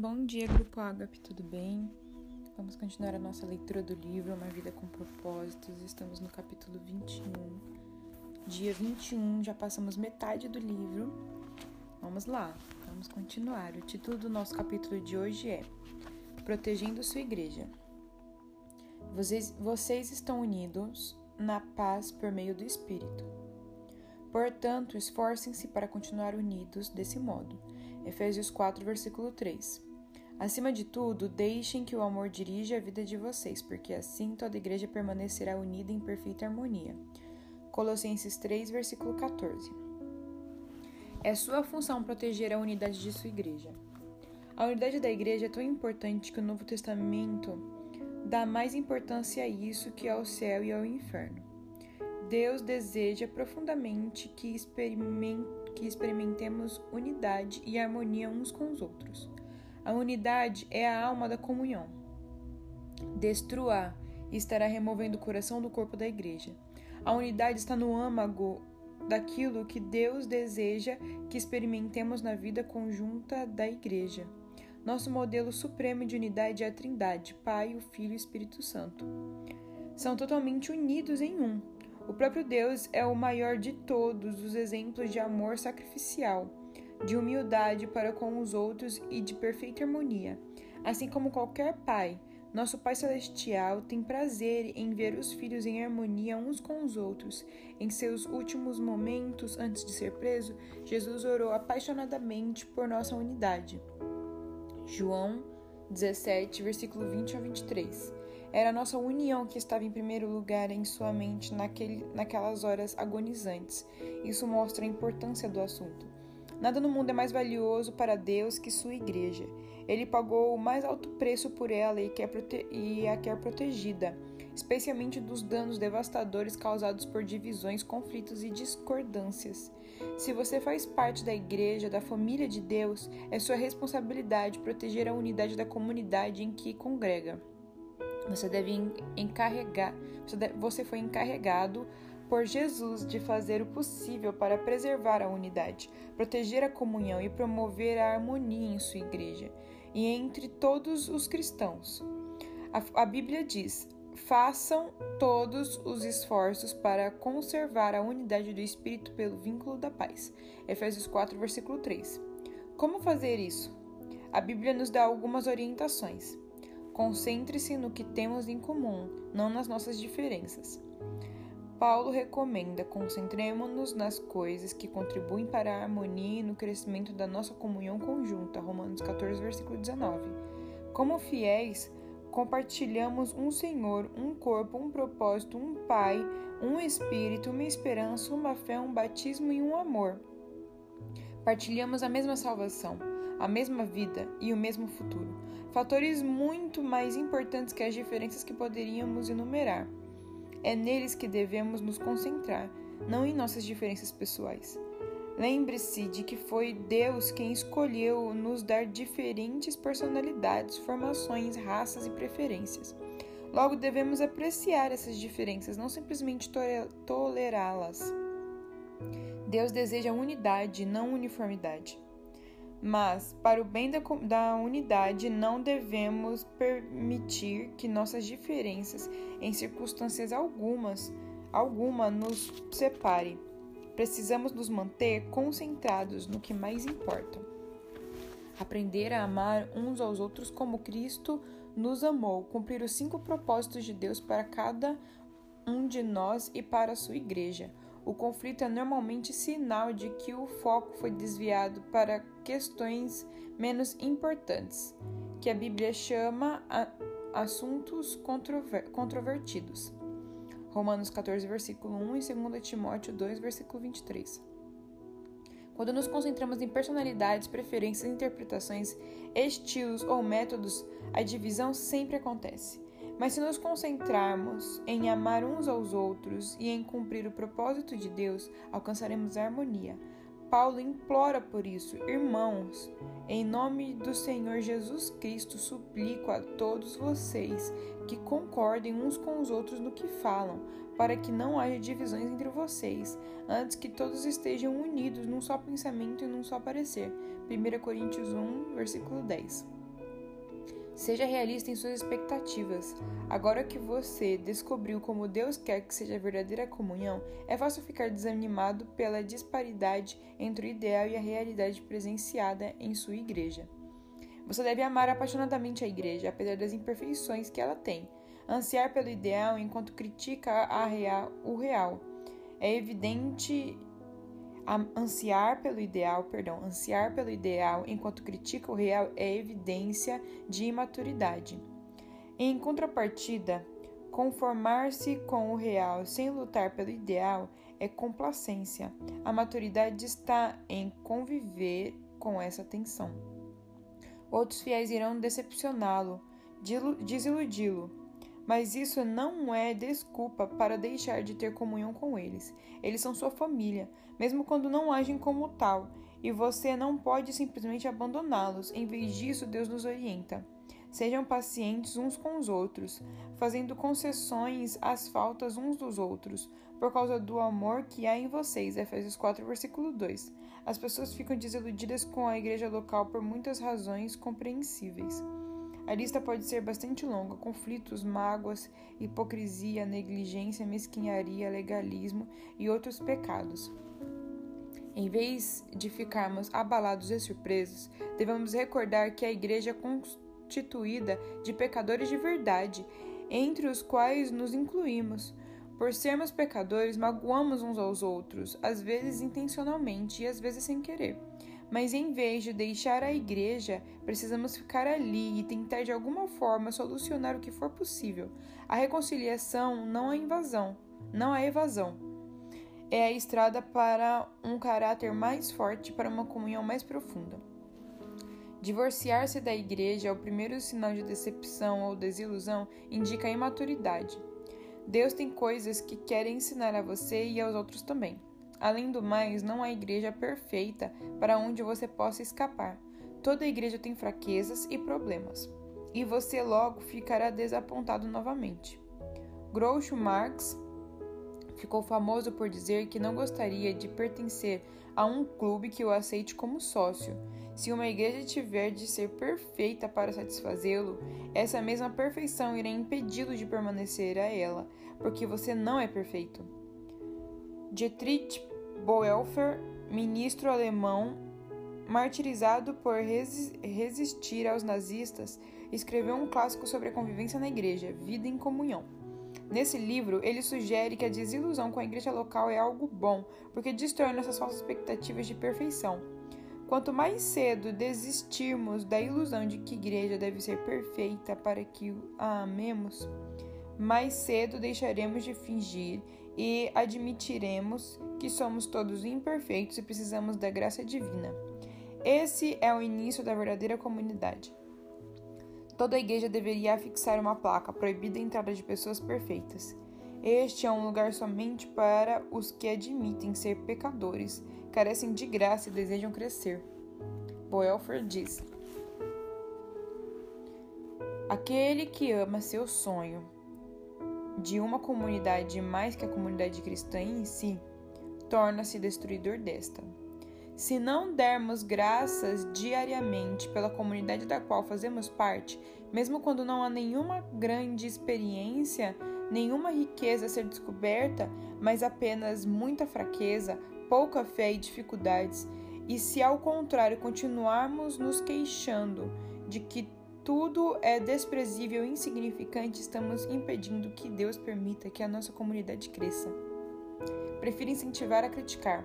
Bom dia, Grupo Agape, tudo bem? Vamos continuar a nossa leitura do livro Uma Vida com Propósitos. Estamos no capítulo 21. Dia 21, já passamos metade do livro. Vamos lá, vamos continuar. O título do nosso capítulo de hoje é Protegendo Sua Igreja. Vocês, vocês estão unidos na paz por meio do Espírito. Portanto, esforcem-se para continuar unidos desse modo. Efésios 4, versículo 3. Acima de tudo, deixem que o amor dirija a vida de vocês, porque assim toda igreja permanecerá unida em perfeita harmonia. Colossenses 3, versículo 14. É sua função proteger a unidade de sua igreja. A unidade da igreja é tão importante que o Novo Testamento dá mais importância a isso que ao céu e ao inferno. Deus deseja profundamente que experimentemos unidade e harmonia uns com os outros. A unidade é a alma da comunhão. Destrua e estará removendo o coração do corpo da igreja. A unidade está no âmago daquilo que Deus deseja que experimentemos na vida conjunta da igreja. Nosso modelo supremo de unidade é a Trindade, Pai, o Filho e o Espírito Santo. São totalmente unidos em um. O próprio Deus é o maior de todos os exemplos de amor sacrificial, de humildade para com os outros e de perfeita harmonia. Assim como qualquer pai, nosso Pai Celestial tem prazer em ver os filhos em harmonia uns com os outros. Em seus últimos momentos antes de ser preso, Jesus orou apaixonadamente por nossa unidade. João 17, versículo 20 a 23. Era a nossa união que estava em primeiro lugar em sua mente naquele, naquelas horas agonizantes. Isso mostra a importância do assunto. Nada no mundo é mais valioso para Deus que sua igreja. Ele pagou o mais alto preço por ela e, quer e a quer protegida, especialmente dos danos devastadores causados por divisões, conflitos e discordâncias. Se você faz parte da igreja, da família de Deus, é sua responsabilidade proteger a unidade da comunidade em que congrega. Você deve encarregar, você foi encarregado por Jesus de fazer o possível para preservar a unidade, proteger a comunhão e promover a harmonia em sua igreja e entre todos os cristãos. A, a Bíblia diz: façam todos os esforços para conservar a unidade do Espírito pelo vínculo da paz. Efésios 4, versículo 3. Como fazer isso? A Bíblia nos dá algumas orientações. Concentre-se no que temos em comum, não nas nossas diferenças. Paulo recomenda: concentremos-nos nas coisas que contribuem para a harmonia e no crescimento da nossa comunhão conjunta. Romanos 14, versículo 19. Como fiéis, compartilhamos um Senhor, um corpo, um propósito, um Pai, um Espírito, uma esperança, uma fé, um batismo e um amor. Partilhamos a mesma salvação a mesma vida e o mesmo futuro. Fatores muito mais importantes que as diferenças que poderíamos enumerar. É neles que devemos nos concentrar, não em nossas diferenças pessoais. Lembre-se de que foi Deus quem escolheu nos dar diferentes personalidades, formações, raças e preferências. Logo, devemos apreciar essas diferenças, não simplesmente tolerá-las. Deus deseja unidade, não uniformidade. Mas, para o bem da, da, unidade, não devemos permitir que nossas diferenças, em circunstâncias algumas, alguma, nos separe. Precisamos nos manter concentrados no que mais importa. Aprender a amar uns aos outros como Cristo nos amou, cumprir os cinco propósitos de Deus para cada um de nós e para a sua igreja o conflito é normalmente sinal de que o foco foi desviado para questões menos importantes, que a Bíblia chama assuntos controver controvertidos. Romanos 14, versículo 1 e 2 Timóteo 2, versículo 23. Quando nos concentramos em personalidades, preferências, interpretações, estilos ou métodos, a divisão sempre acontece. Mas se nos concentrarmos em amar uns aos outros e em cumprir o propósito de Deus, alcançaremos a harmonia. Paulo implora por isso, irmãos, em nome do Senhor Jesus Cristo, suplico a todos vocês que concordem uns com os outros no que falam, para que não haja divisões entre vocês, antes que todos estejam unidos num só pensamento e num só parecer. 1 Coríntios 1, versículo 10. Seja realista em suas expectativas. Agora que você descobriu como Deus quer que seja a verdadeira comunhão, é fácil ficar desanimado pela disparidade entre o ideal e a realidade presenciada em sua igreja. Você deve amar apaixonadamente a igreja, apesar das imperfeições que ela tem. Ansiar pelo ideal enquanto critica real, o real. É evidente ansiar pelo ideal, perdão, ansiar pelo ideal enquanto critica o real é evidência de imaturidade. Em contrapartida, conformar-se com o real sem lutar pelo ideal é complacência. A maturidade está em conviver com essa tensão. Outros fiéis irão decepcioná-lo, desiludi-lo, mas isso não é desculpa para deixar de ter comunhão com eles. Eles são sua família, mesmo quando não agem como tal, e você não pode simplesmente abandoná-los. Em vez disso, Deus nos orienta. Sejam pacientes uns com os outros, fazendo concessões às faltas uns dos outros, por causa do amor que há em vocês. Efésios 4, versículo 2. As pessoas ficam desiludidas com a igreja local por muitas razões compreensíveis. A lista pode ser bastante longa: conflitos, mágoas, hipocrisia, negligência, mesquinharia, legalismo e outros pecados. Em vez de ficarmos abalados e surpresos, devemos recordar que a igreja é constituída de pecadores de verdade, entre os quais nos incluímos. Por sermos pecadores, magoamos uns aos outros, às vezes intencionalmente e às vezes sem querer. Mas em vez de deixar a igreja, precisamos ficar ali e tentar de alguma forma solucionar o que for possível. A reconciliação não é invasão, não é evasão. É a estrada para um caráter mais forte, para uma comunhão mais profunda. Divorciar-se da igreja é o primeiro sinal de decepção ou desilusão, indica a imaturidade. Deus tem coisas que quer ensinar a você e aos outros também. Além do mais, não há igreja perfeita para onde você possa escapar. Toda igreja tem fraquezas e problemas, e você logo ficará desapontado novamente. Groucho Marx ficou famoso por dizer que não gostaria de pertencer a um clube que o aceite como sócio. Se uma igreja tiver de ser perfeita para satisfazê-lo, essa mesma perfeição irá impedi-lo de permanecer a ela, porque você não é perfeito. Dietrich Boelfer, ministro alemão, martirizado por resistir aos nazistas, escreveu um clássico sobre a convivência na igreja, Vida em Comunhão. Nesse livro, ele sugere que a desilusão com a igreja local é algo bom, porque destrói nossas falsas expectativas de perfeição. Quanto mais cedo desistirmos da ilusão de que a igreja deve ser perfeita para que a amemos, mais cedo deixaremos de fingir e admitiremos que somos todos imperfeitos e precisamos da graça divina. Esse é o início da verdadeira comunidade. Toda igreja deveria afixar uma placa proibida a entrada de pessoas perfeitas. Este é um lugar somente para os que admitem ser pecadores, carecem de graça e desejam crescer. Boelfer diz: Aquele que ama seu sonho de uma comunidade mais que a comunidade cristã em si, torna-se destruidor desta. Se não dermos graças diariamente pela comunidade da qual fazemos parte, mesmo quando não há nenhuma grande experiência, nenhuma riqueza a ser descoberta, mas apenas muita fraqueza, pouca fé e dificuldades, e se ao contrário continuarmos nos queixando de que tudo é desprezível e insignificante, estamos impedindo que Deus permita que a nossa comunidade cresça. Prefiro incentivar a criticar.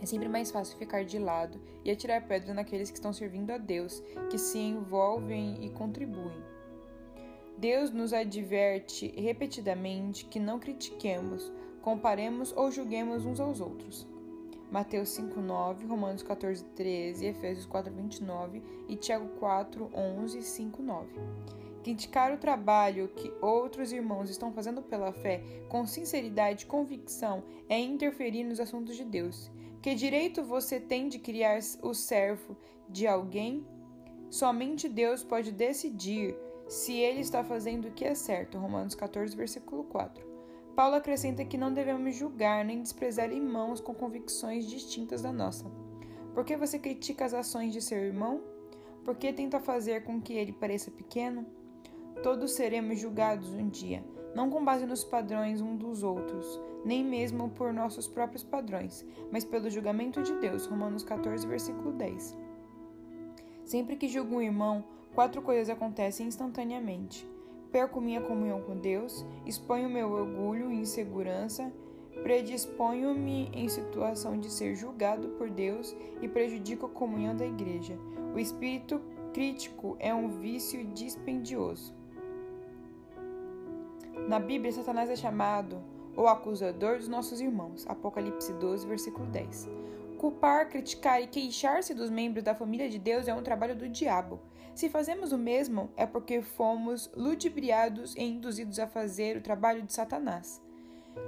É sempre mais fácil ficar de lado e atirar pedra naqueles que estão servindo a Deus, que se envolvem e contribuem. Deus nos adverte repetidamente que não critiquemos, comparemos ou julguemos uns aos outros. Mateus 5:9, Romanos 14:13, Efésios 4:29 e Tiago 4:11 e 5:9. Criticar o trabalho que outros irmãos estão fazendo pela fé com sinceridade e convicção é interferir nos assuntos de Deus. Que direito você tem de criar o servo de alguém? Somente Deus pode decidir se ele está fazendo o que é certo. Romanos 14, versículo 4. Paulo acrescenta que não devemos julgar nem desprezar irmãos com convicções distintas da nossa. Por que você critica as ações de seu irmão? Por que tenta fazer com que ele pareça pequeno? Todos seremos julgados um dia, não com base nos padrões um dos outros, nem mesmo por nossos próprios padrões, mas pelo julgamento de Deus. Romanos 14, versículo 10. Sempre que julgo um irmão, quatro coisas acontecem instantaneamente. Perco minha comunhão com Deus, exponho meu orgulho e insegurança, predisponho-me em situação de ser julgado por Deus e prejudico a comunhão da igreja. O espírito crítico é um vício dispendioso. Na Bíblia, Satanás é chamado o acusador dos nossos irmãos. Apocalipse 12, versículo 10. Culpar, criticar e queixar-se dos membros da família de Deus é um trabalho do diabo. Se fazemos o mesmo, é porque fomos ludibriados e induzidos a fazer o trabalho de Satanás.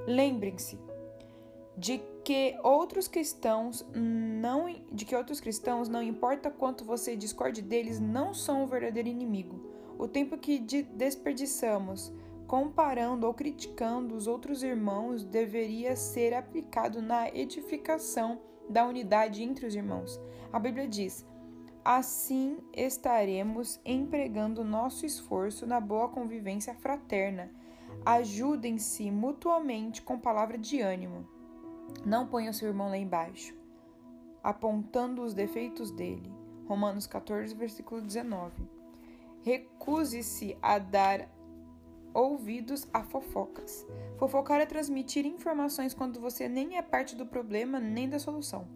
Lembrem-se de que outros cristãos não de que outros cristãos, não importa quanto você discorde deles, não são o verdadeiro inimigo. O tempo que desperdiçamos comparando ou criticando os outros irmãos deveria ser aplicado na edificação da unidade entre os irmãos. A Bíblia diz: Assim estaremos empregando nosso esforço na boa convivência fraterna. Ajudem-se mutuamente com palavra de ânimo. Não ponha seu irmão lá embaixo, apontando os defeitos dele. Romanos 14, versículo 19. Recuse-se a dar ouvidos a fofocas. Fofocar é transmitir informações quando você nem é parte do problema nem da solução.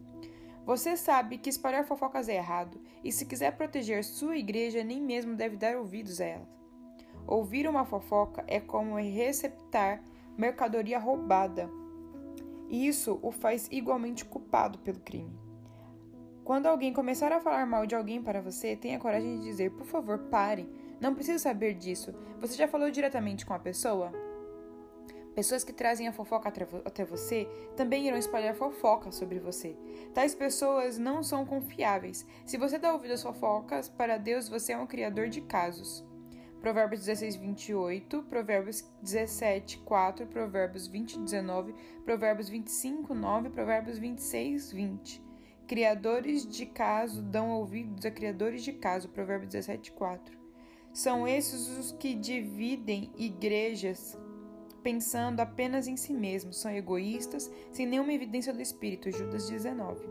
Você sabe que espalhar fofocas é errado, e se quiser proteger sua igreja, nem mesmo deve dar ouvidos a elas. Ouvir uma fofoca é como receptar mercadoria roubada. E isso o faz igualmente culpado pelo crime. Quando alguém começar a falar mal de alguém para você, tenha coragem de dizer: por favor, pare não preciso saber disso. Você já falou diretamente com a pessoa? Pessoas que trazem a fofoca até você também irão espalhar fofoca sobre você. Tais pessoas não são confiáveis. Se você dá ouvido às fofocas, para Deus você é um criador de casos. Provérbios 16, 28, Provérbios 17, 4, Provérbios 20, 19, Provérbios 25, 9, Provérbios 26, 20. Criadores de caso dão ouvidos a criadores de caso. Provérbios 17, 4. São esses os que dividem igrejas pensando apenas em si mesmos, são egoístas, sem nenhuma evidência do Espírito. Judas 19.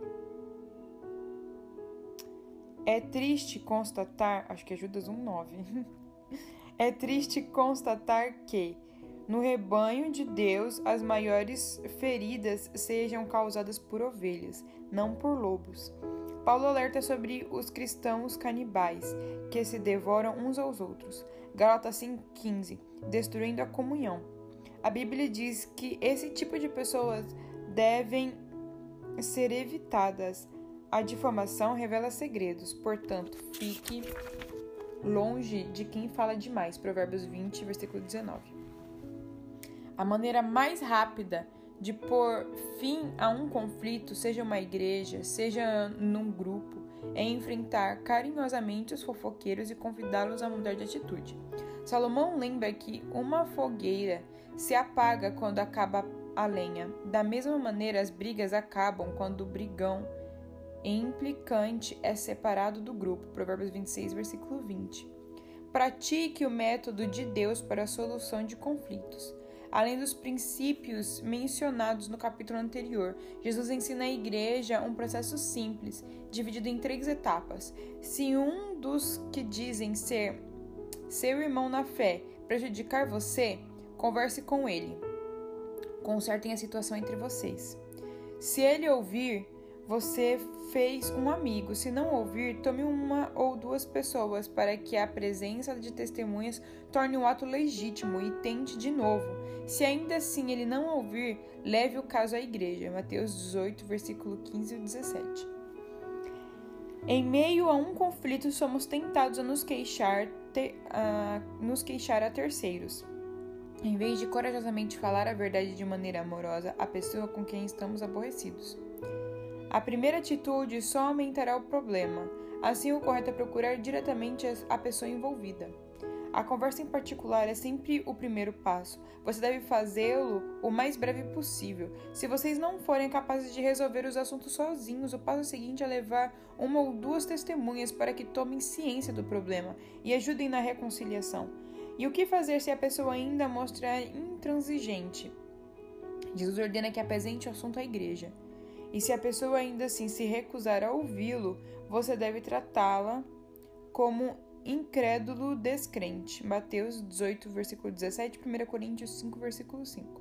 É triste constatar, acho que é Judas 1,9. é triste constatar que, no rebanho de Deus, as maiores feridas sejam causadas por ovelhas, não por lobos. Paulo alerta sobre os cristãos canibais, que se devoram uns aos outros. Gálatas 5,15 Destruindo a comunhão. A Bíblia diz que esse tipo de pessoas devem ser evitadas. A difamação revela segredos, portanto, fique longe de quem fala demais. Provérbios 20, versículo 19. A maneira mais rápida de pôr fim a um conflito, seja uma igreja, seja num grupo, é enfrentar carinhosamente os fofoqueiros e convidá-los a mudar de atitude. Salomão lembra que uma fogueira se apaga quando acaba a lenha. Da mesma maneira, as brigas acabam quando o brigão implicante é separado do grupo. Provérbios 26, versículo 20. Pratique o método de Deus para a solução de conflitos. Além dos princípios mencionados no capítulo anterior, Jesus ensina à igreja um processo simples, dividido em três etapas. Se um dos que dizem ser seu irmão na fé prejudicar você, converse com ele. Consertem a situação entre vocês. Se ele ouvir, você fez um amigo. Se não ouvir, tome uma ou duas pessoas para que a presença de testemunhas torne o ato legítimo e tente de novo. Se ainda assim ele não ouvir, leve o caso à igreja. Mateus 18, versículo 15 e 17. Em meio a um conflito, somos tentados a nos queixar, te, a nos queixar a terceiros. Em vez de corajosamente falar a verdade de maneira amorosa à pessoa com quem estamos aborrecidos. A primeira atitude só aumentará o problema. Assim, o correto é procurar diretamente a pessoa envolvida. A conversa em particular é sempre o primeiro passo. Você deve fazê-lo o mais breve possível. Se vocês não forem capazes de resolver os assuntos sozinhos, o passo seguinte é levar uma ou duas testemunhas para que tomem ciência do problema e ajudem na reconciliação. E o que fazer se a pessoa ainda mostrar intransigente? Jesus ordena que apresente o assunto à igreja. E se a pessoa ainda assim se recusar a ouvi-lo, você deve tratá-la como incrédulo descrente. Mateus 18, versículo 17, 1 Coríntios 5, versículo 5.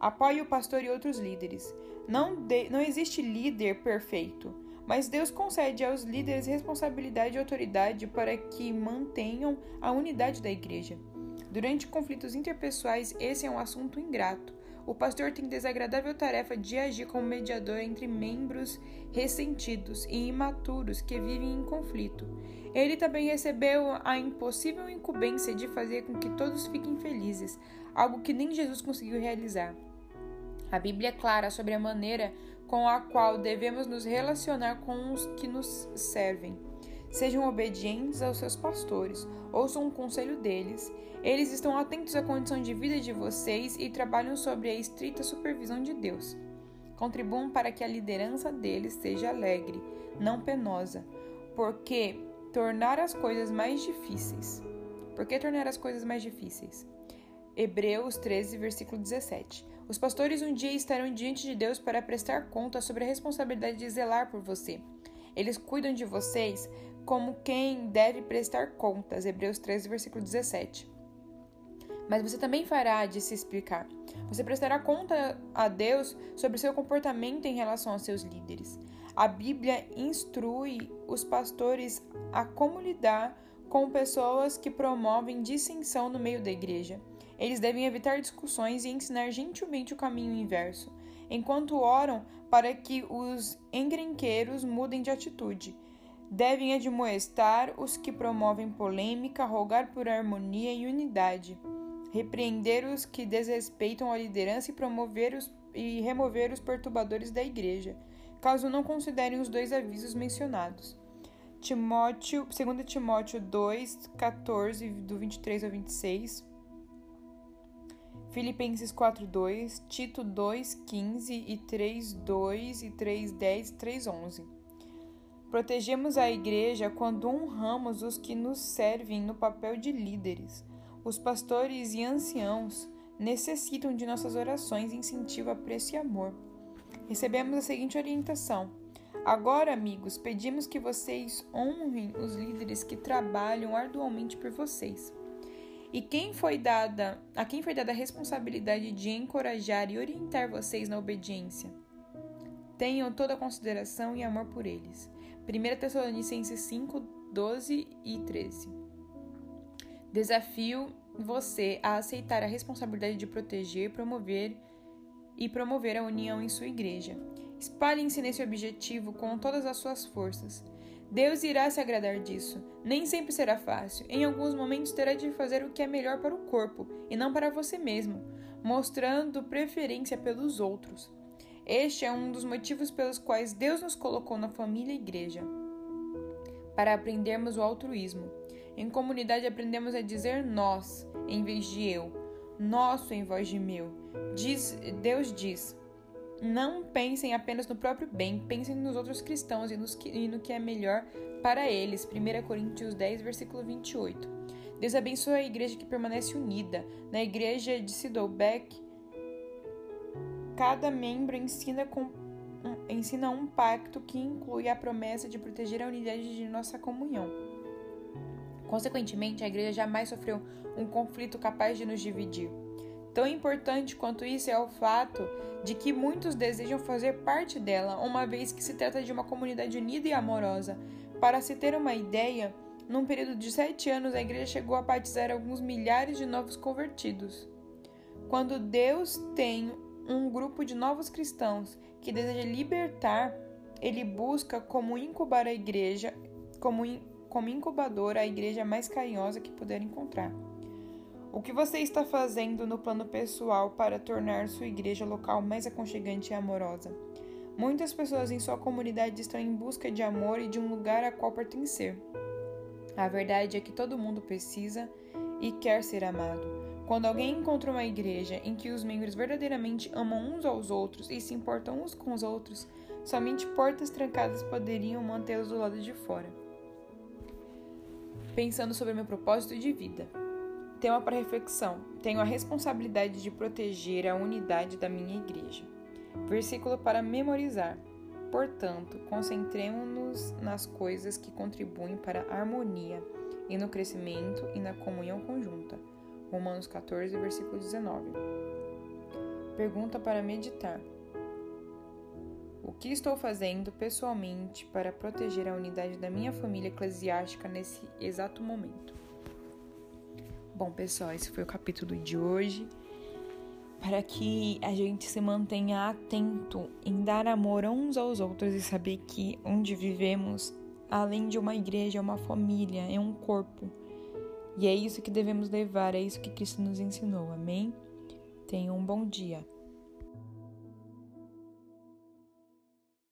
Apoie o pastor e outros líderes. Não, de, não existe líder perfeito, mas Deus concede aos líderes responsabilidade e autoridade para que mantenham a unidade da igreja. Durante conflitos interpessoais, esse é um assunto ingrato. O pastor tem desagradável tarefa de agir como mediador entre membros ressentidos e imaturos que vivem em conflito. Ele também recebeu a impossível incumbência de fazer com que todos fiquem felizes, algo que nem Jesus conseguiu realizar. A Bíblia é clara sobre a maneira com a qual devemos nos relacionar com os que nos servem. Sejam obedientes aos seus pastores, ouçam o conselho deles. Eles estão atentos à condição de vida de vocês e trabalham sobre a estrita supervisão de Deus. Contribuam para que a liderança deles seja alegre, não penosa, porque tornar as coisas mais difíceis. Por que tornar as coisas mais difíceis? Hebreus 13, versículo 17. Os pastores um dia estarão diante de Deus para prestar conta sobre a responsabilidade de zelar por você. Eles cuidam de vocês como quem deve prestar contas. Hebreus 13, versículo 17. Mas você também fará de se explicar. Você prestará conta a Deus sobre seu comportamento em relação aos seus líderes. A Bíblia instrui os pastores a como lidar com pessoas que promovem dissensão no meio da igreja. Eles devem evitar discussões e ensinar gentilmente o caminho inverso, enquanto oram para que os encrenqueiros mudem de atitude. Devem admoestar os que promovem polêmica, rogar por harmonia e unidade, repreender os que desrespeitam a liderança e promover os, e remover os perturbadores da igreja caso não considerem os dois avisos mencionados. Timóteo, 2 Timóteo 2, 14, do 23 ao 26. Filipenses 4, 2, Tito 2, 15 e 3, 2 e 3, 10 e 3, 11. Protegemos a igreja quando honramos os que nos servem no papel de líderes. Os pastores e anciãos necessitam de nossas orações, incentivo, apreço e amor recebemos a seguinte orientação: Agora, amigos, pedimos que vocês honrem os líderes que trabalham arduamente por vocês. E quem foi dada, a quem foi dada a responsabilidade de encorajar e orientar vocês na obediência? Tenham toda a consideração e amor por eles. 1 Tessalonicenses 5, 12 e 13. Desafio você a aceitar a responsabilidade de proteger, promover e promover a união em sua igreja. Espalhem-se nesse objetivo com todas as suas forças. Deus irá se agradar disso. Nem sempre será fácil. Em alguns momentos terá de fazer o que é melhor para o corpo e não para você mesmo, mostrando preferência pelos outros. Este é um dos motivos pelos quais Deus nos colocou na família e igreja para aprendermos o altruísmo. Em comunidade aprendemos a dizer nós em vez de eu, nosso em voz de meu Diz, Deus diz: Não pensem apenas no próprio bem, pensem nos outros cristãos e, nos que, e no que é melhor para eles. 1 Coríntios 10, versículo 28. Deus abençoa a igreja que permanece unida. Na igreja de Siddlebeck, cada membro ensina, com, ensina um pacto que inclui a promessa de proteger a unidade de nossa comunhão. Consequentemente, a igreja jamais sofreu um conflito capaz de nos dividir. Tão importante quanto isso é o fato de que muitos desejam fazer parte dela, uma vez que se trata de uma comunidade unida e amorosa. Para se ter uma ideia, num período de sete anos, a igreja chegou a batizar alguns milhares de novos convertidos. Quando Deus tem um grupo de novos cristãos que deseja libertar, ele busca como incubar a igreja, como, como incubadora a igreja mais carinhosa que puder encontrar. O que você está fazendo no plano pessoal para tornar sua igreja local mais aconchegante e amorosa? Muitas pessoas em sua comunidade estão em busca de amor e de um lugar a qual pertencer. A verdade é que todo mundo precisa e quer ser amado. Quando alguém encontra uma igreja em que os membros verdadeiramente amam uns aos outros e se importam uns com os outros, somente portas trancadas poderiam mantê-los do lado de fora. Pensando sobre meu propósito de vida. Tema para reflexão: Tenho a responsabilidade de proteger a unidade da minha igreja. Versículo para memorizar. Portanto, concentremos-nos nas coisas que contribuem para a harmonia e no crescimento e na comunhão conjunta. Romanos 14, versículo 19. Pergunta para meditar: O que estou fazendo pessoalmente para proteger a unidade da minha família eclesiástica nesse exato momento? Bom, pessoal, esse foi o capítulo de hoje. Para que a gente se mantenha atento em dar amor uns aos outros e saber que onde vivemos, além de uma igreja, é uma família, é um corpo. E é isso que devemos levar, é isso que Cristo nos ensinou. Amém? Tenha um bom dia.